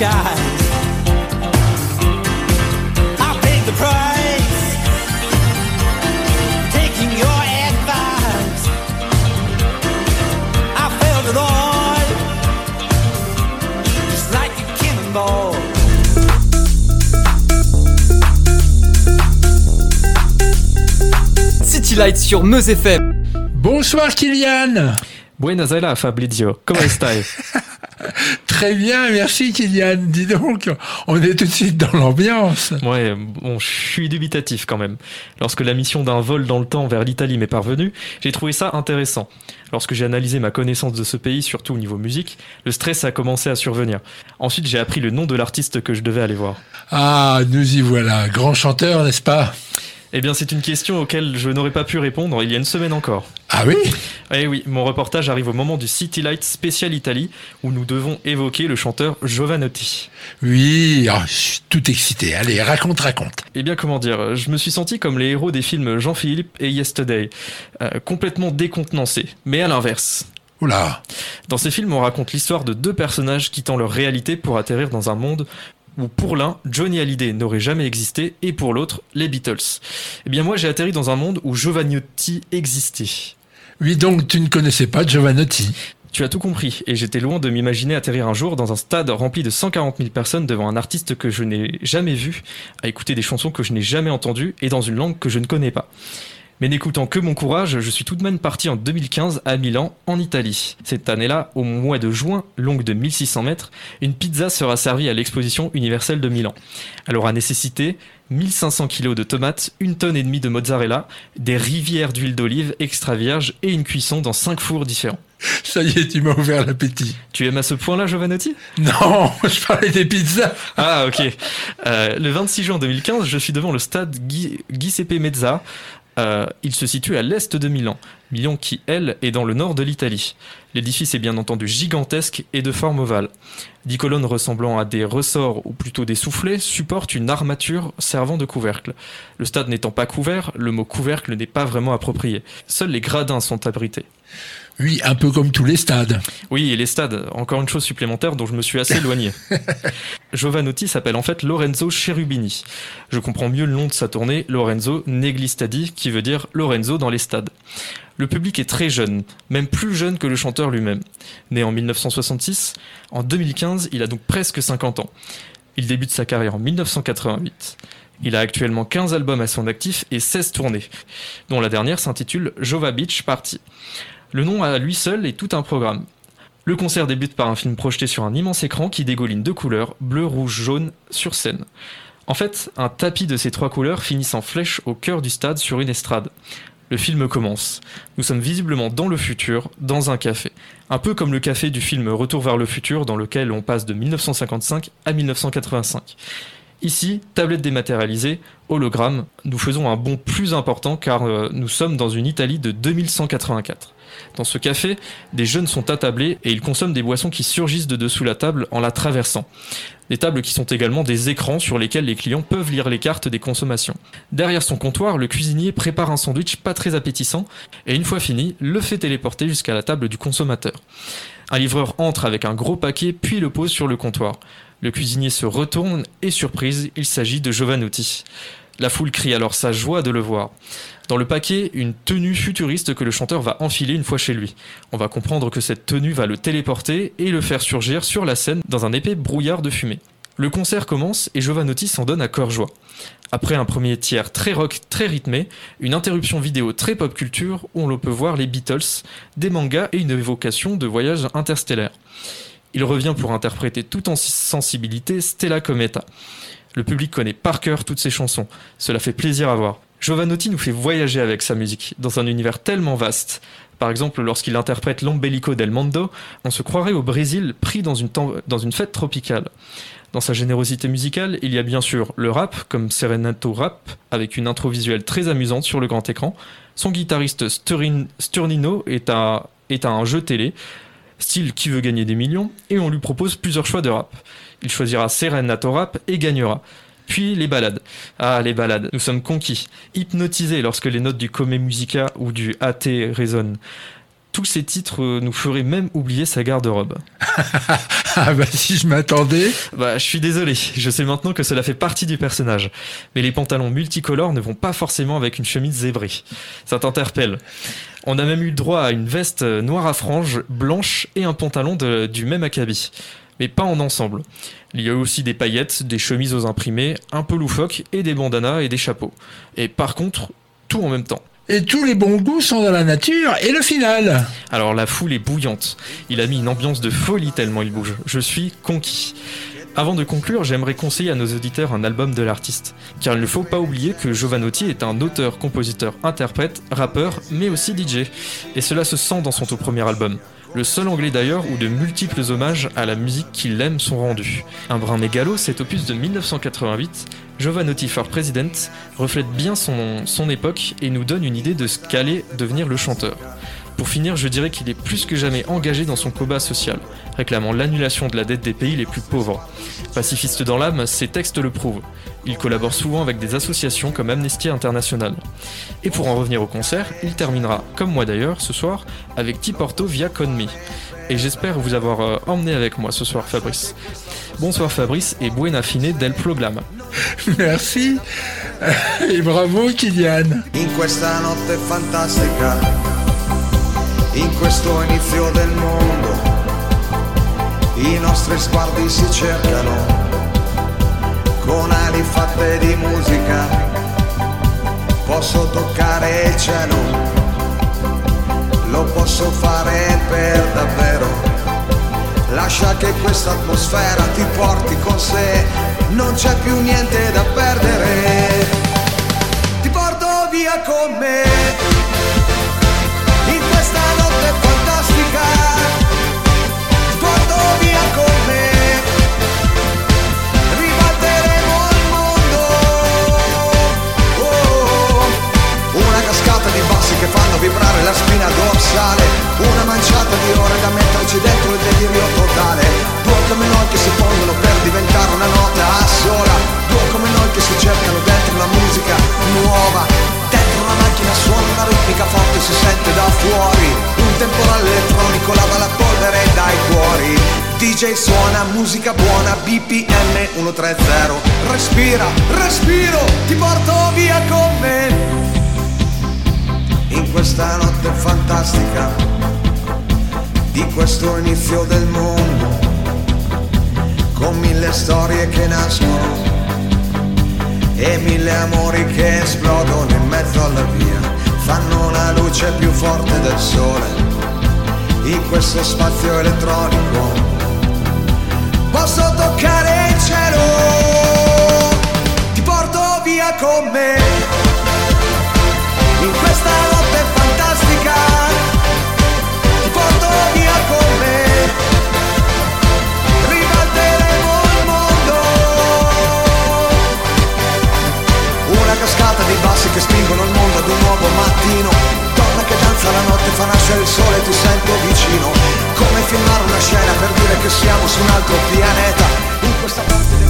Apologize. I paid the price. Taking your advice. I felt it all. Just like a cannonball. City Light sur Meuse FM. Bonsoir Kylian Buenas la Fabrizio, comment stai Très bien, merci Kylian. Dis donc, on est tout de suite dans l'ambiance. Ouais, bon, je suis dubitatif quand même. Lorsque la mission d'un vol dans le temps vers l'Italie m'est parvenue, j'ai trouvé ça intéressant. Lorsque j'ai analysé ma connaissance de ce pays, surtout au niveau musique, le stress a commencé à survenir. Ensuite, j'ai appris le nom de l'artiste que je devais aller voir. Ah, nous y voilà. Grand chanteur, n'est-ce pas? Eh bien, c'est une question auquel je n'aurais pas pu répondre il y a une semaine encore. Ah oui? Eh oui, mon reportage arrive au moment du City Light spécial Italie, où nous devons évoquer le chanteur Giovanotti. Oui, ah, je suis tout excité. Allez, raconte, raconte. Eh bien, comment dire, je me suis senti comme les héros des films Jean-Philippe et Yesterday, euh, complètement décontenancés, mais à l'inverse. Oula. Dans ces films, on raconte l'histoire de deux personnages quittant leur réalité pour atterrir dans un monde où pour l'un, Johnny Hallyday n'aurait jamais existé et pour l'autre, les Beatles. Eh bien moi j'ai atterri dans un monde où Giovannotti existait. Oui, donc tu ne connaissais pas Giovanotti. Tu as tout compris, et j'étais loin de m'imaginer atterrir un jour dans un stade rempli de 140 000 personnes devant un artiste que je n'ai jamais vu, à écouter des chansons que je n'ai jamais entendues et dans une langue que je ne connais pas. Mais n'écoutant que mon courage, je suis tout de même parti en 2015 à Milan, en Italie. Cette année-là, au mois de juin, longue de 1600 mètres, une pizza sera servie à l'exposition universelle de Milan. Elle aura nécessité 1500 kilos de tomates, une tonne et demie de mozzarella, des rivières d'huile d'olive extra vierge et une cuisson dans cinq fours différents. Ça y est, tu m'as ouvert l'appétit. Tu aimes à ce point-là, Giovanotti? Non, je parlais des pizzas. Ah, ok. Euh, le 26 juin 2015, je suis devant le stade Giuseppe Mezza. Euh, il se situe à l'est de Milan. Milan qui, elle, est dans le nord de l'Italie. L'édifice est bien entendu gigantesque et de forme ovale. Dix colonnes ressemblant à des ressorts ou plutôt des soufflets supportent une armature servant de couvercle. Le stade n'étant pas couvert, le mot couvercle n'est pas vraiment approprié. Seuls les gradins sont abrités. Oui, un peu comme tous les stades. Oui, et les stades, encore une chose supplémentaire dont je me suis assez éloigné. Giovanotti s'appelle en fait Lorenzo Cherubini. Je comprends mieux le nom de sa tournée, Lorenzo negli stadi, qui veut dire Lorenzo dans les stades. Le public est très jeune, même plus jeune que le chanteur lui-même. Né en 1966, en 2015, il a donc presque 50 ans. Il débute sa carrière en 1988. Il a actuellement 15 albums à son actif et 16 tournées, dont la dernière s'intitule Jova Beach Party. Le nom à lui seul est tout un programme. Le concert débute par un film projeté sur un immense écran qui dégouline deux couleurs, bleu, rouge, jaune, sur scène. En fait, un tapis de ces trois couleurs finit en flèche au cœur du stade sur une estrade. Le film commence. Nous sommes visiblement dans le futur, dans un café. Un peu comme le café du film Retour vers le futur dans lequel on passe de 1955 à 1985. Ici, tablette dématérialisée, hologramme, nous faisons un bond plus important car euh, nous sommes dans une Italie de 2184. Dans ce café, des jeunes sont attablés et ils consomment des boissons qui surgissent de dessous la table en la traversant. Des tables qui sont également des écrans sur lesquels les clients peuvent lire les cartes des consommations. Derrière son comptoir, le cuisinier prépare un sandwich pas très appétissant et une fois fini, le fait téléporter jusqu'à la table du consommateur. Un livreur entre avec un gros paquet puis le pose sur le comptoir. Le cuisinier se retourne et surprise, il s'agit de Giovanotti. La foule crie alors sa joie de le voir. Dans le paquet, une tenue futuriste que le chanteur va enfiler une fois chez lui. On va comprendre que cette tenue va le téléporter et le faire surgir sur la scène dans un épais brouillard de fumée. Le concert commence et Giovanotti s'en donne à cœur joie. Après un premier tiers très rock, très rythmé, une interruption vidéo très pop culture où l'on peut voir les Beatles, des mangas et une évocation de voyage interstellaire. Il revient pour interpréter tout en sensibilité Stella Cometa. Le public connaît par cœur toutes ses chansons. Cela fait plaisir à voir. Giovanotti nous fait voyager avec sa musique, dans un univers tellement vaste. Par exemple, lorsqu'il interprète l'Ombelico del Mondo, on se croirait au Brésil pris dans une, fête tropicale. Dans sa générosité musicale, il y a bien sûr le rap, comme Serenato Rap, avec une intro visuelle très amusante sur le grand écran. Son guitariste Sturnino est est à un jeu télé, style qui veut gagner des millions, et on lui propose plusieurs choix de rap. Il choisira Serenato Rap et gagnera. Puis les balades. Ah, les balades, nous sommes conquis, hypnotisés lorsque les notes du Come Musica ou du AT résonnent. Tous ces titres euh, nous feraient même oublier sa garde-robe. Ah bah si je m'attendais. Bah, je suis désolé, je sais maintenant que cela fait partie du personnage. Mais les pantalons multicolores ne vont pas forcément avec une chemise zébrée. Ça t'interpelle. On a même eu droit à une veste euh, noire à franges, blanche et un pantalon de- du même acabit. Mais pas en ensemble. Il y a aussi des paillettes, des chemises aux imprimés, un peu loufoques et des bandanas et des chapeaux. Et par contre, tout en même temps. Et tous les bons goûts sont dans la nature. Et le final Alors la foule est bouillante. Il a mis une ambiance de folie tellement il bouge. Je suis conquis. Avant de conclure, j'aimerais conseiller à nos auditeurs un album de l'artiste. Car il ne faut pas oublier que Giovanotti est un auteur, compositeur, interprète, rappeur, mais aussi DJ. Et cela se sent dans son tout premier album. Le seul anglais d'ailleurs où de multiples hommages à la musique qu'il aime sont rendus. Un brin mégalo, cet opus de 1988, Giovanotti for President, reflète bien son, son époque et nous donne une idée de ce qu'allait devenir le chanteur. Pour finir, je dirais qu'il est plus que jamais engagé dans son combat social, réclamant l'annulation de la dette des pays les plus pauvres. Pacifiste dans l'âme, ses textes le prouvent. Il collabore souvent avec des associations comme Amnesty International. Et pour en revenir au concert, il terminera, comme moi d'ailleurs, ce soir, avec Tiporto via Con Me. et j'espère vous avoir euh, emmené avec moi ce soir Fabrice. Bonsoir Fabrice et buena fine del programma. Merci. Et bravo Kylian. In questa notte fantastica, in questo inizio del mondo, i nostri sguardi si cercano, con ali fatte di musica, posso toccare il cielo, lo posso fare per davvero. Lascia che questa atmosfera ti porti con sé, non c'è più niente da perdere. Ti porto via con me dorsale una manciata di ore da metterci dentro il delirio totale. Due come noi che si fondono per diventare una nota sola due come noi che si cercano dentro la musica nuova. Dentro una macchina suona una ritmica forte si sente da fuori. Un temporale elettronico lava la polvere dai cuori. DJ suona musica buona BPM 130 respira respiro ti porto via con me in questa notte fantastica di questo inizio del mondo, con mille storie che nascono e mille amori che esplodono in mezzo alla via, fanno la luce più forte del sole in questo spazio elettronico. Posso toccare il cielo, ti porto via con me cascata di bassi che spingono il mondo ad un nuovo mattino donna che danza la notte fa nascere il sole e ti sento vicino come filmare una scena per dire che siamo su un altro pianeta in questa parte del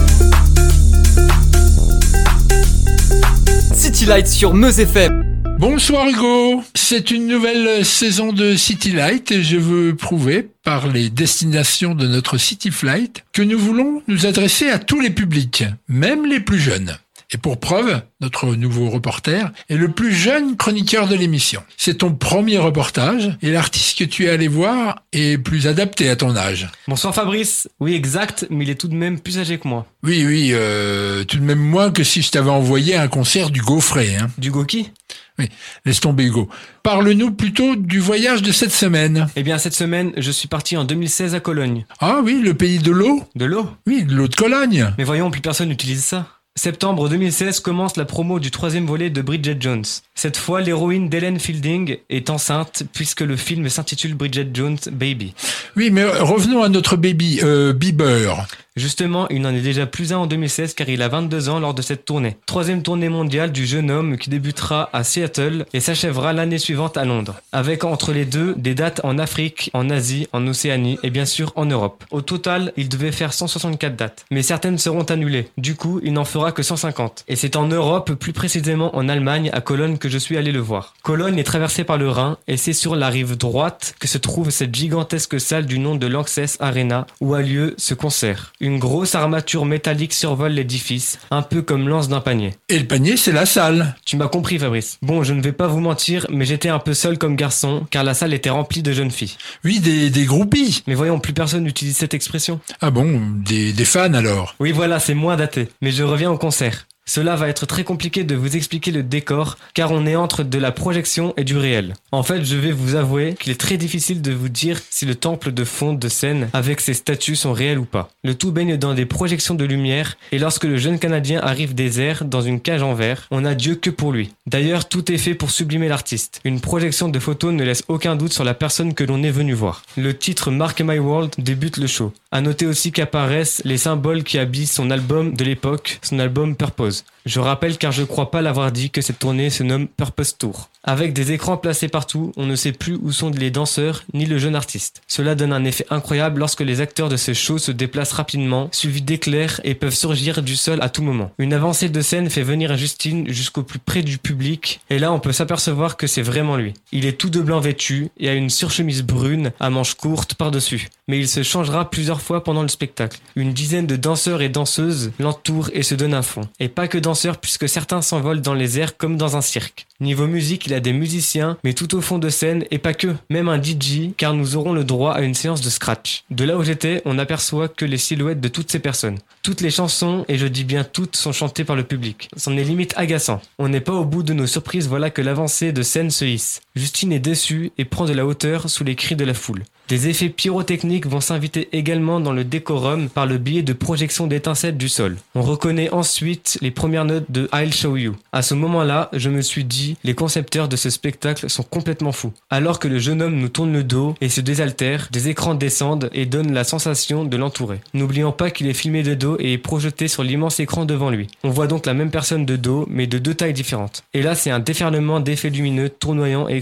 City Light sur Meuse FM. Bonsoir Hugo, c'est une nouvelle saison de City Light et je veux prouver par les destinations de notre City Flight que nous voulons nous adresser à tous les publics, même les plus jeunes. Et pour preuve, notre nouveau reporter est le plus jeune chroniqueur de l'émission. C'est ton premier reportage et l'artiste que tu es allé voir est plus adapté à ton âge. Bonsoir Fabrice. Oui, exact, mais il est tout de même plus âgé que moi. Oui, oui, euh, tout de même moins que si je t'avais envoyé un concert du Gaufret. Hein. Du qui? Oui, laisse tomber Hugo. Parle-nous plutôt du voyage de cette semaine. Eh bien, cette semaine, je suis parti en 2016 à Cologne. Ah oui, le pays de l'eau De l'eau? Oui, de l'eau de Cologne. Mais voyons, plus personne n'utilise ça. Septembre 2016 commence la promo du troisième volet de Bridget Jones. Cette fois, l'héroïne d'Helen Fielding est enceinte puisque le film s'intitule Bridget Jones Baby. Oui, mais revenons à notre baby, euh, Bieber. Justement, il n'en est déjà plus un en 2016 car il a 22 ans lors de cette tournée. Troisième tournée mondiale du jeune homme qui débutera à Seattle et s'achèvera l'année suivante à Londres. Avec entre les deux des dates en Afrique, en Asie, en Océanie et bien sûr en Europe. Au total, il devait faire 164 dates. Mais certaines seront annulées. Du coup, il n'en fera que 150. Et c'est en Europe, plus précisément en Allemagne, à Cologne que je suis allé le voir. Cologne est traversée par le Rhin et c'est sur la rive droite que se trouve cette gigantesque salle du nom de Lanxess Arena où a lieu ce concert. Grosse armature métallique survole l'édifice, un peu comme l'anse d'un panier. Et le panier, c'est la salle. Tu m'as compris Fabrice. Bon, je ne vais pas vous mentir, mais j'étais un peu seul comme garçon, car la salle était remplie de jeunes filles. Oui, des, des groupies. Mais voyons, plus personne n'utilise cette expression. Ah bon, des, des fans alors. Oui, voilà, c'est moins daté. Mais je reviens au concert. Cela va être très compliqué de vous expliquer le décor car on est entre de la projection et du réel. En fait, je vais vous avouer qu'il est très difficile de vous dire si le temple de fond de scène avec ses statues sont réels ou pas. Le tout baigne dans des projections de lumière et lorsque le jeune Canadien arrive airs dans une cage en verre, on n'a Dieu que pour lui. D'ailleurs, tout est fait pour sublimer l'artiste. Une projection de photos ne laisse aucun doute sur la personne que l'on est venu voir. Le titre Mark My World débute le show. À noter aussi qu'apparaissent les symboles qui habillent son album de l'époque, son album Purpose. Je rappelle car je crois pas l'avoir dit que cette tournée se nomme Purpose Tour. Avec des écrans placés partout, on ne sait plus où sont les danseurs ni le jeune artiste. Cela donne un effet incroyable lorsque les acteurs de ce show se déplacent rapidement, suivis d'éclairs et peuvent surgir du sol à tout moment. Une avancée de scène fait venir Justine jusqu'au plus près du public et là on peut s'apercevoir que c'est vraiment lui. Il est tout de blanc vêtu et a une surchemise brune à manches courtes par-dessus. Mais il se changera plusieurs fois pendant le spectacle. Une dizaine de danseurs et danseuses l'entourent et se donnent à fond. Et pas que puisque certains s'envolent dans les airs comme dans un cirque. Niveau musique, il a des musiciens, mais tout au fond de scène, et pas que, même un DJ, car nous aurons le droit à une séance de scratch. De là où j'étais, on n'aperçoit que les silhouettes de toutes ces personnes. Toutes les chansons, et je dis bien toutes, sont chantées par le public. C'en est limite agaçant. On n'est pas au bout de nos surprises, voilà que l'avancée de scène se hisse. Justine est déçue et prend de la hauteur sous les cris de la foule. Des effets pyrotechniques vont s'inviter également dans le décorum par le biais de projections d'étincelles du sol. On reconnaît ensuite les premières notes de I'll Show You. À ce moment-là, je me suis dit, les concepteurs de ce spectacle sont complètement fous. Alors que le jeune homme nous tourne le dos et se désaltère, des écrans descendent et donnent la sensation de l'entourer. N'oublions pas qu'il est filmé de dos et est projeté sur l'immense écran devant lui. On voit donc la même personne de dos, mais de deux tailles différentes. Et là, c'est un déferlement d'effets lumineux, tournoyants et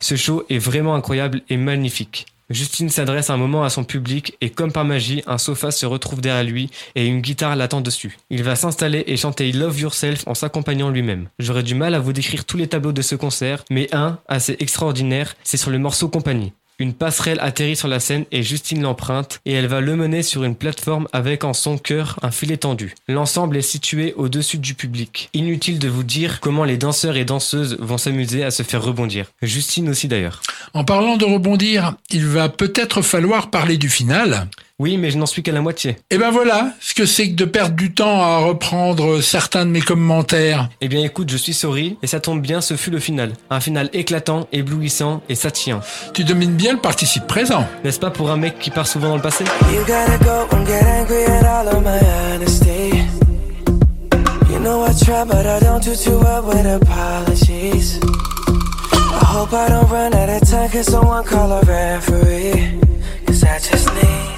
Ce show est vraiment incroyable et magnifique. Justine s'adresse un moment à son public et comme par magie, un sofa se retrouve derrière lui et une guitare l'attend dessus. Il va s'installer et chanter Love Yourself en s'accompagnant lui-même. J'aurais du mal à vous décrire tous les tableaux de ce concert, mais un, assez extraordinaire, c'est sur le morceau Compagnie. Une passerelle atterrit sur la scène et Justine l'emprunte et elle va le mener sur une plateforme avec en son cœur un filet tendu. L'ensemble est situé au-dessus du public. Inutile de vous dire comment les danseurs et danseuses vont s'amuser à se faire rebondir. Justine aussi d'ailleurs. En parlant de rebondir, il va peut-être falloir parler du final. Oui, mais je n'en suis qu'à la moitié. Et ben voilà, ce que c'est que de perdre du temps à reprendre certains de mes commentaires. Eh bien écoute, je suis sorry, et ça tombe bien, ce fut le final. Un final éclatant, éblouissant et satisfaisant. Tu domines bien le participe présent. N'est-ce pas pour un mec qui part souvent dans le passé? You gotta go and get angry at all of my honesty. You know I try, but I don't do too well with apologies. I hope I don't run out of time, cause someone call a referee. Cause I just need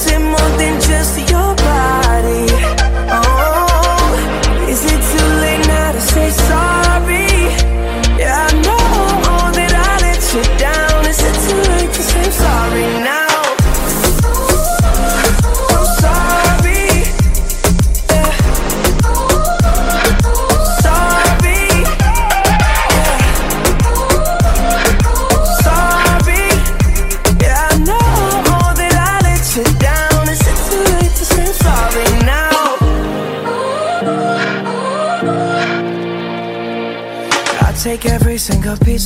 missing more than just your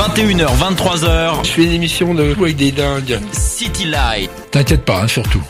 21h, 23h, Je fais une émission de avec des dingues. City Light. T'inquiète pas, hein, surtout.